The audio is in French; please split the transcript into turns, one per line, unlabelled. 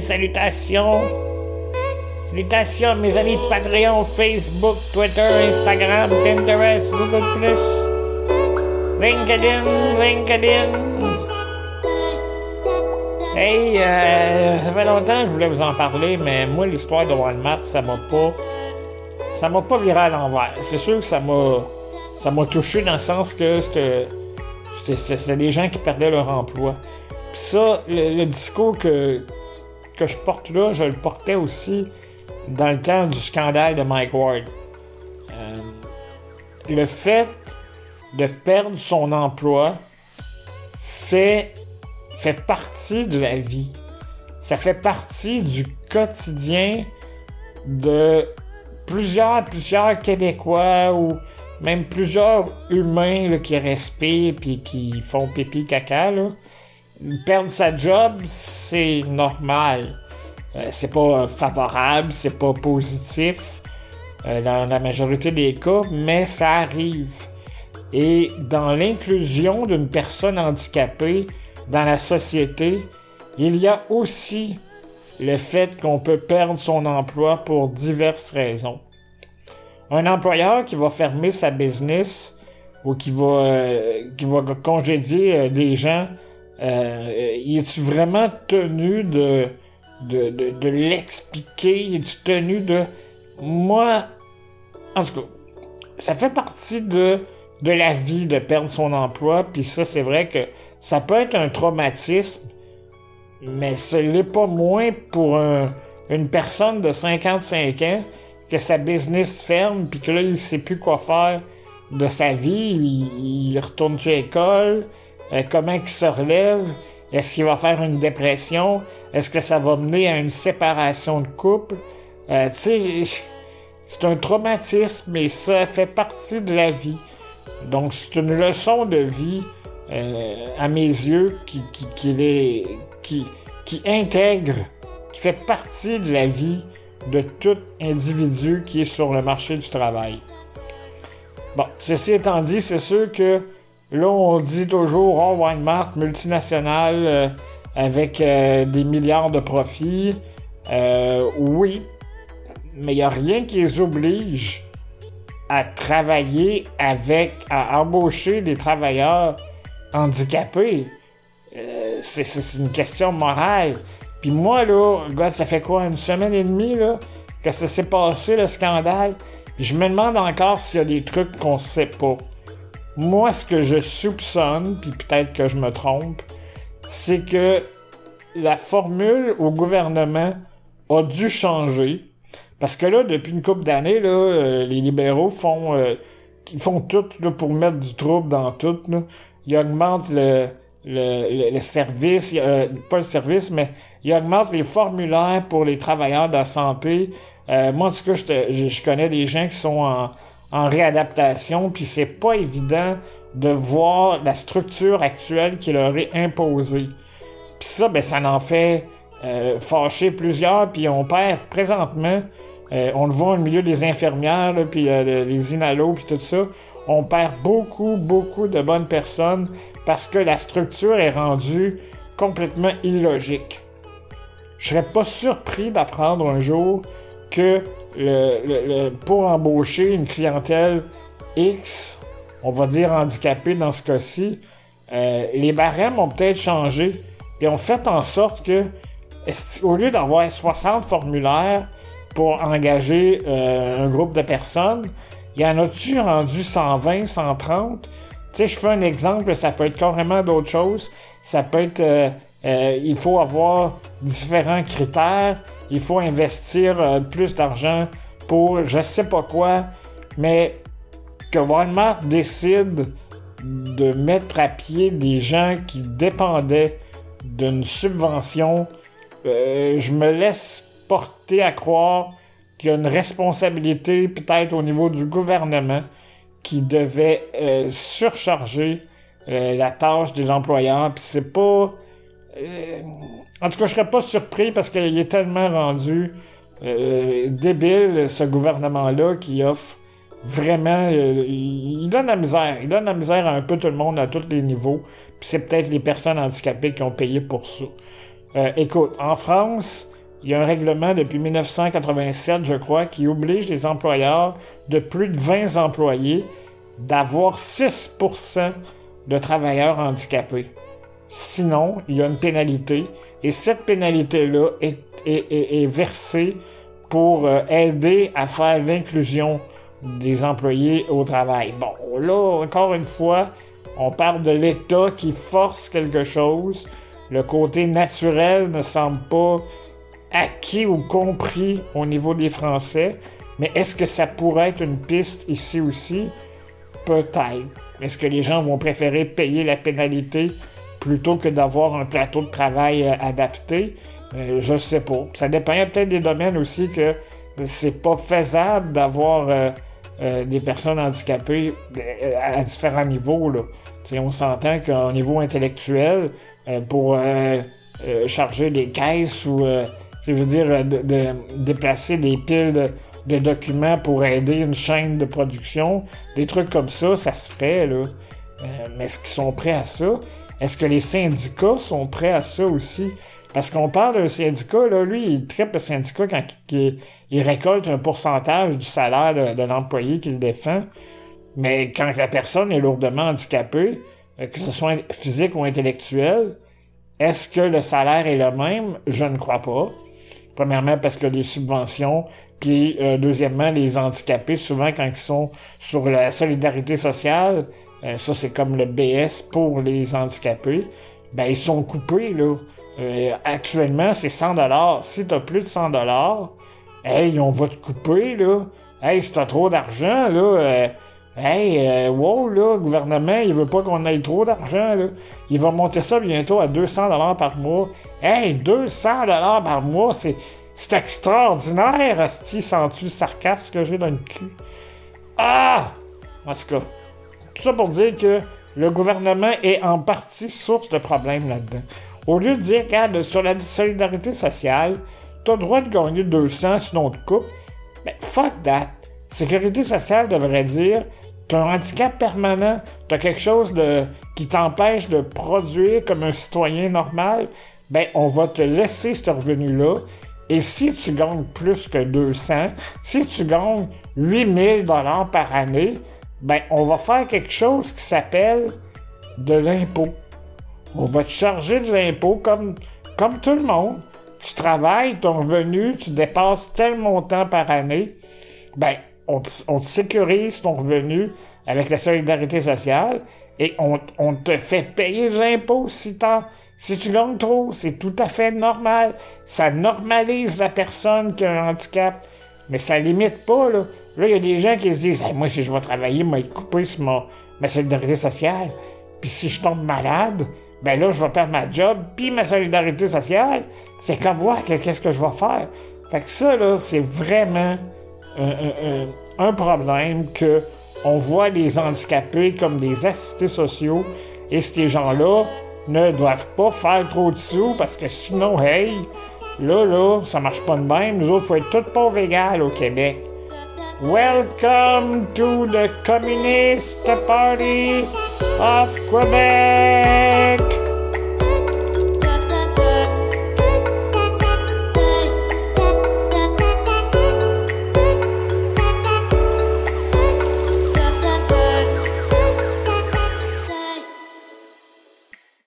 Salutations! Salutations, mes amis de Patreon, Facebook, Twitter, Instagram, Pinterest, Google+, LinkedIn, LinkedIn. Hey, euh, ça fait longtemps que je voulais vous en parler, mais moi, l'histoire de Walmart, ça m'a pas... Ça m'a pas viré à l'envers. C'est sûr que ça m'a... Ça m'a touché dans le sens que c'était... C'était des gens qui perdaient leur emploi. Ça, le, discours que, que je porte là, je le portais aussi dans le temps du scandale de Mike Ward. Euh, le fait de perdre son emploi fait, fait partie de la vie. Ça fait partie du quotidien de plusieurs, plusieurs Québécois ou même plusieurs humains qui respirent puis qui font pipi caca. Là. Perdre sa job, c'est normal. Euh, c'est pas favorable, c'est pas positif euh, dans la majorité des cas, mais ça arrive. Et dans l'inclusion d'une personne handicapée dans la société, il y a aussi le fait qu'on peut perdre son emploi pour diverses raisons. Un employeur qui va fermer sa business ou qui va, euh, qui va congédier euh, des gens, euh, est-tu vraiment tenu de, de, de, de l'expliquer? Est-tu tenu de... Moi, en tout cas, ça fait partie de de la vie de perdre son emploi, puis ça, c'est vrai que ça peut être un traumatisme, mais ce n'est pas moins pour une personne de 55 ans que sa business ferme, puis que là, il sait plus quoi faire de sa vie, il, retourne à l'école, euh, comment il se relève, est-ce qu'il va faire une dépression, est-ce que ça va mener à une séparation de couple, euh, tu sais, c'est un traumatisme, mais ça fait partie de la vie. Donc, c'est une leçon de vie, euh, à mes yeux, qui, qui, qui, qui, qui intègre, qui fait partie de la vie de tout individu qui est sur le marché du travail. Bon, ceci étant dit, c'est sûr que là, on dit toujours, oh, Walmart, multinationale, euh, avec euh, des milliards de profits. oui, mais il n'y a rien qui les oblige à travailler avec, à embaucher des travailleurs handicapés. Euh, c'est une question morale. Puis moi, là, ça fait quoi, une semaine et demie, là, que ça s'est passé, le scandale? je me demande encore s'il y a des trucs qu'on sait pas. Moi, ce que je soupçonne, puis peut-être que je me trompe, c'est que la formule au gouvernement a dû changer parce que là, depuis une couple d'années, là, euh, les libéraux font euh, ils font tout là, pour mettre du trouble dans tout. Là. Ils augmentent le, le, le, service, euh, pas le service, mais ils augmentent les formulaires pour les travailleurs de la santé. moi, en tout cas, je, je, connais des gens qui sont en, en réadaptation, puis c'est pas évident de voir la structure actuelle qui leur est imposée. Puis ça, ben, ça en fait euh, fâcher plusieurs, puis on perd présentement, euh, on le voit au milieu des infirmières, puis euh, les inalos, puis tout ça, on perd beaucoup, beaucoup de bonnes personnes parce que la structure est rendue complètement illogique. Je serais pas surpris d'apprendre un jour que le, pour embaucher une clientèle X, on va dire handicapée dans ce cas-ci, les barèmes ont peut-être changé et ont fait en sorte que au lieu d'avoir 60 formulaires pour engager euh, un groupe de personnes, y en a-tu rendu 120, 130? Tu sais, je fais un exemple, ça peut être carrément d'autres choses. Ça peut être, euh, euh, il faut avoir différents critères, il faut investir plus d'argent pour je sais pas quoi, mais que Walmart décide de mettre à pied des gens qui dépendaient d'une subvention euh, je me laisse porter à croire qu'il y a une responsabilité peut-être au niveau du gouvernement qui devait euh, surcharger euh, la tâche des employeurs. Puis c'est pas... en tout cas, je serais pas surpris parce qu'il est tellement rendu débile, ce gouvernement-là, qui offre vraiment... il donne la misère. Il donne la misère à un peu tout le monde à tous les niveaux. Puis c'est peut-être les personnes handicapées qui ont payé pour ça. Euh, écoute, en France, il y a un règlement depuis 1987, je crois, qui oblige les employeurs de plus de 20 employés d'avoir 6% de travailleurs handicapés. Sinon, il y a une pénalité et cette pénalité-là est, versée pour euh, aider à faire l'inclusion des employés au travail. Bon, là, encore une fois, on parle de l'État qui force quelque chose. Le côté naturel ne semble pas acquis ou compris au niveau des Français. Mais est-ce que ça pourrait être une piste ici aussi? Peut-être. Est-ce que les gens vont préférer payer la pénalité plutôt que d'avoir un plateau de travail euh, adapté? Euh, je sais pas. Ça dépend peut-être des domaines aussi que c'est pas faisable d'avoir euh, des personnes handicapées à différents niveaux. Là. on s'entend qu'au niveau intellectuel, pour charger des caisses ou je veux dire, de, déplacer des piles de, documents pour aider une chaîne de production, des trucs comme ça, ça se ferait, là. Mais est-ce qu'ils sont prêts à ça? Est-ce que les syndicats sont prêts à ça aussi? Parce qu'on parle d'un syndicat, là, lui, il tripe le syndicat quand il, récolte un pourcentage du salaire de, l'employé qu'il défend. Mais quand la personne est lourdement handicapée, euh, que ce soit physique ou intellectuel, est-ce que le salaire est le même? Je ne crois pas. Premièrement, parce que les subventions, puis euh, deuxièmement, les handicapés, souvent quand ils sont sur la solidarité sociale, euh, ça c'est comme le BS pour les handicapés, ben ils sont coupés là. Euh, actuellement, c'est 100 dollars. Si t'as plus de 100 dollars, hey, on va te couper là. Hey, si t'as trop d'argent là, Hey, wow, là, le gouvernement, il veut pas qu'on ait trop d'argent, là. Il va monter ça bientôt à 200 dollars par mois. Hey, 200 dollars par mois, c'est, c'est extraordinaire, Asti, sens-tu le sarcasme que j'ai dans le cul? Ah! En tout cas, tout ça pour dire que le gouvernement est en partie source de problèmes là-dedans. Au lieu de dire, regarde, sur la solidarité sociale, t'as le droit de gagner 200 sinon on te coupe, ben, fuck that. Sécurité sociale devrait dire T'as un handicap permanent, t'as quelque chose de, qui t'empêche de produire comme un citoyen normal, ben on va te laisser ce revenu-là. Et si tu gagnes plus que 200, si tu gagnes 8000 dollars par année, ben on va faire quelque chose qui s'appelle de l'impôt. On va te charger de l'impôt comme, tout le monde. Tu travailles, ton revenu, tu dépasses tel montant par année, ben on te, sécurise ton revenu avec la solidarité sociale et on, te fait payer des impôts si, si tu gagnes trop. C'est tout à fait normal. Ça normalise la personne qui a un handicap. Mais ça limite pas, là. Là, il y a des gens qui se disent Moi, si je vais travailler, vais être coupé sur ma solidarité sociale. Puis si je tombe malade, ben là, je vais perdre ma job, puis ma solidarité sociale. C'est comme voir qu'est-ce que je vais faire? Fait que ça, là, c'est vraiment un, problème que on voit les handicapés comme des assistés sociaux et ces gens-là ne doivent pas faire trop de sous parce que sinon, hey, là, là, ça marche pas de même. Nous autres, faut être toutes pauvres égales au Québec. Welcome to the Communist Party of Quebec!